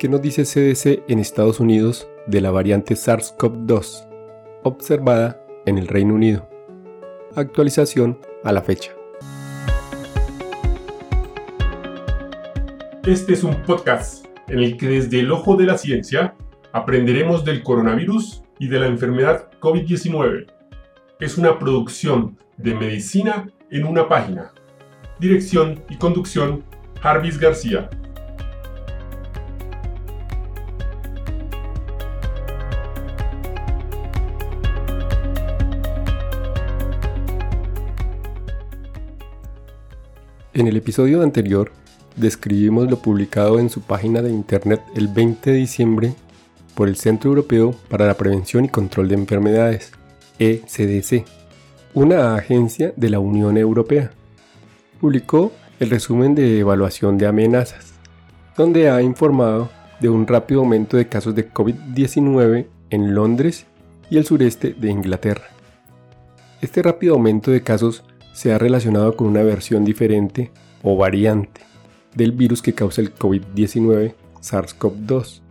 ¿Qué nos dice CDC en Estados Unidos de la variante SARS-CoV-2 observada en el Reino Unido? Actualización a la fecha. Este es un podcast en el que desde el ojo de la ciencia aprenderemos del coronavirus y de la enfermedad COVID-19. Es una producción de medicina en una página. Dirección y conducción, Jarvis García. En el episodio anterior describimos lo publicado en su página de internet el 20 de diciembre por el Centro Europeo para la Prevención y Control de Enfermedades, ECDC, una agencia de la Unión Europea. Publicó el resumen de evaluación de amenazas, donde ha informado de un rápido aumento de casos de COVID-19 en Londres y el sureste de Inglaterra. Este rápido aumento de casos se ha relacionado con una versión diferente o variante del virus que causa el COVID-19 SARS-CoV-2.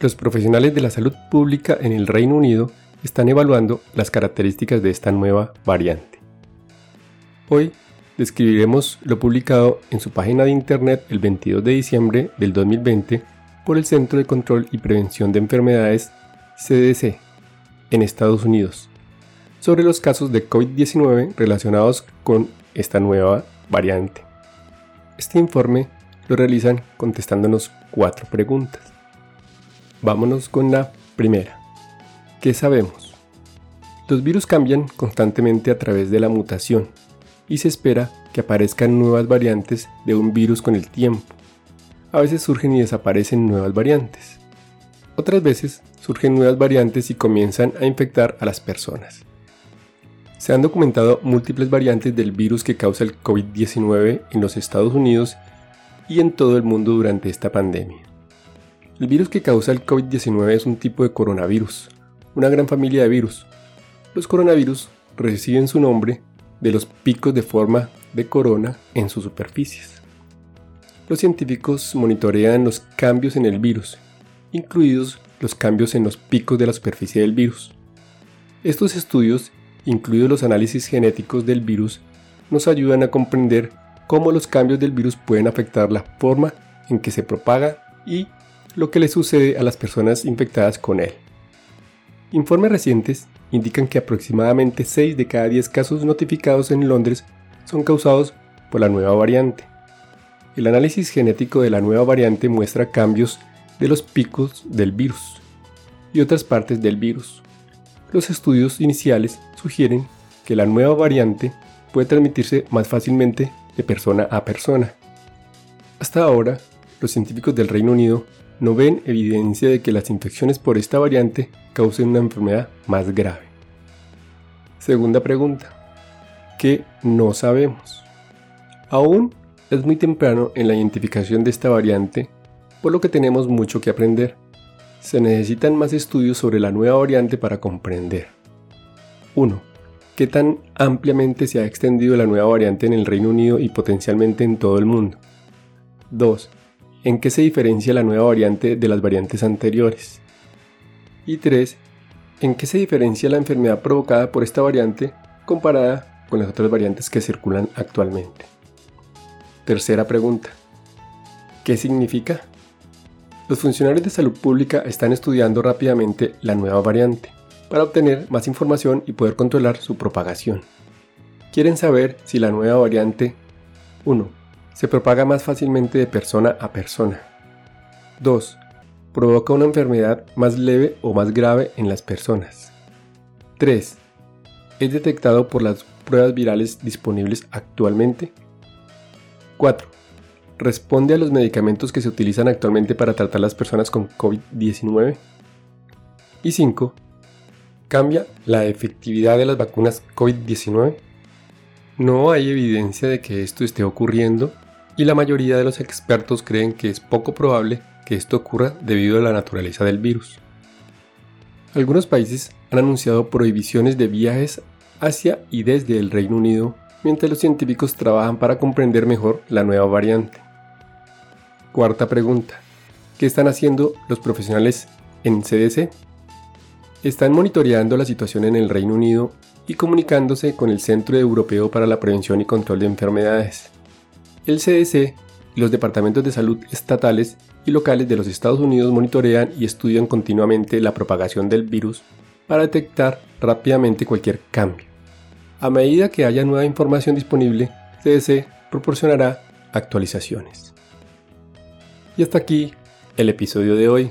Los profesionales de la salud pública en el Reino Unido están evaluando las características de esta nueva variante. Hoy describiremos lo publicado en su página de internet el 22 de diciembre del 2020 por el Centro de Control y Prevención de Enfermedades CDC en Estados Unidos sobre los casos de COVID-19 relacionados con esta nueva variante. Este informe lo realizan contestándonos cuatro preguntas. Vámonos con la primera. ¿Qué sabemos? Los virus cambian constantemente a través de la mutación y se espera que aparezcan nuevas variantes de un virus con el tiempo. A veces surgen y desaparecen nuevas variantes. Otras veces surgen nuevas variantes y comienzan a infectar a las personas. Se han documentado múltiples variantes del virus que causa el COVID-19 en los Estados Unidos y en todo el mundo durante esta pandemia. El virus que causa el COVID-19 es un tipo de coronavirus, una gran familia de virus. Los coronavirus reciben su nombre de los picos de forma de corona en sus superficies. Los científicos monitorean los cambios en el virus, incluidos los cambios en los picos de la superficie del virus. Estos estudios incluidos los análisis genéticos del virus, nos ayudan a comprender cómo los cambios del virus pueden afectar la forma en que se propaga y lo que le sucede a las personas infectadas con él. Informes recientes indican que aproximadamente 6 de cada 10 casos notificados en Londres son causados por la nueva variante. El análisis genético de la nueva variante muestra cambios de los picos del virus y otras partes del virus, los estudios iniciales sugieren que la nueva variante puede transmitirse más fácilmente de persona a persona. Hasta ahora, los científicos del Reino Unido no ven evidencia de que las infecciones por esta variante causen una enfermedad más grave. Segunda pregunta. ¿Qué no sabemos? Aún es muy temprano en la identificación de esta variante, por lo que tenemos mucho que aprender se necesitan más estudios sobre la nueva variante para comprender. 1. ¿Qué tan ampliamente se ha extendido la nueva variante en el Reino Unido y potencialmente en todo el mundo? 2. ¿En qué se diferencia la nueva variante de las variantes anteriores? Y 3. ¿En qué se diferencia la enfermedad provocada por esta variante comparada con las otras variantes que circulan actualmente? Tercera pregunta. ¿Qué significa? Los funcionarios de salud pública están estudiando rápidamente la nueva variante para obtener más información y poder controlar su propagación. Quieren saber si la nueva variante 1. Se propaga más fácilmente de persona a persona. 2. Provoca una enfermedad más leve o más grave en las personas. 3. Es detectado por las pruebas virales disponibles actualmente. 4 responde a los medicamentos que se utilizan actualmente para tratar a las personas con COVID-19. Y 5. Cambia la efectividad de las vacunas COVID-19. No hay evidencia de que esto esté ocurriendo y la mayoría de los expertos creen que es poco probable que esto ocurra debido a la naturaleza del virus. Algunos países han anunciado prohibiciones de viajes hacia y desde el Reino Unido mientras los científicos trabajan para comprender mejor la nueva variante. Cuarta pregunta. ¿Qué están haciendo los profesionales en CDC? Están monitoreando la situación en el Reino Unido y comunicándose con el Centro Europeo para la Prevención y Control de Enfermedades. El CDC y los departamentos de salud estatales y locales de los Estados Unidos monitorean y estudian continuamente la propagación del virus para detectar rápidamente cualquier cambio. A medida que haya nueva información disponible, CDC proporcionará actualizaciones. Y hasta aquí el episodio de hoy.